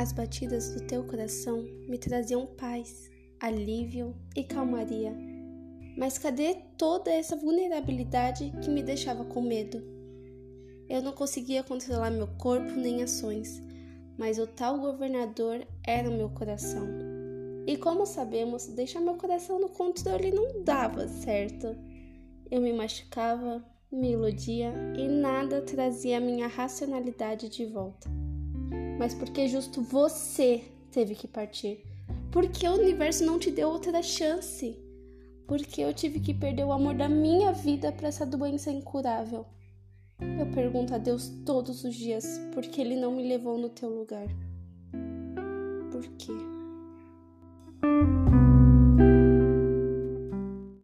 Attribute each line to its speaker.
Speaker 1: As batidas do teu coração me traziam paz, alívio e calmaria. Mas cadê toda essa vulnerabilidade que me deixava com medo? Eu não conseguia controlar meu corpo nem ações, mas o tal governador era o meu coração. E como sabemos, deixar meu coração no controle não dava certo. Eu me machucava, me iludia e nada trazia minha racionalidade de volta mas porque justo você teve que partir. Porque o universo não te deu outra chance. Porque eu tive que perder o amor da minha vida para essa doença incurável. Eu pergunto a Deus todos os dias por que Ele não me levou no teu lugar. Por quê?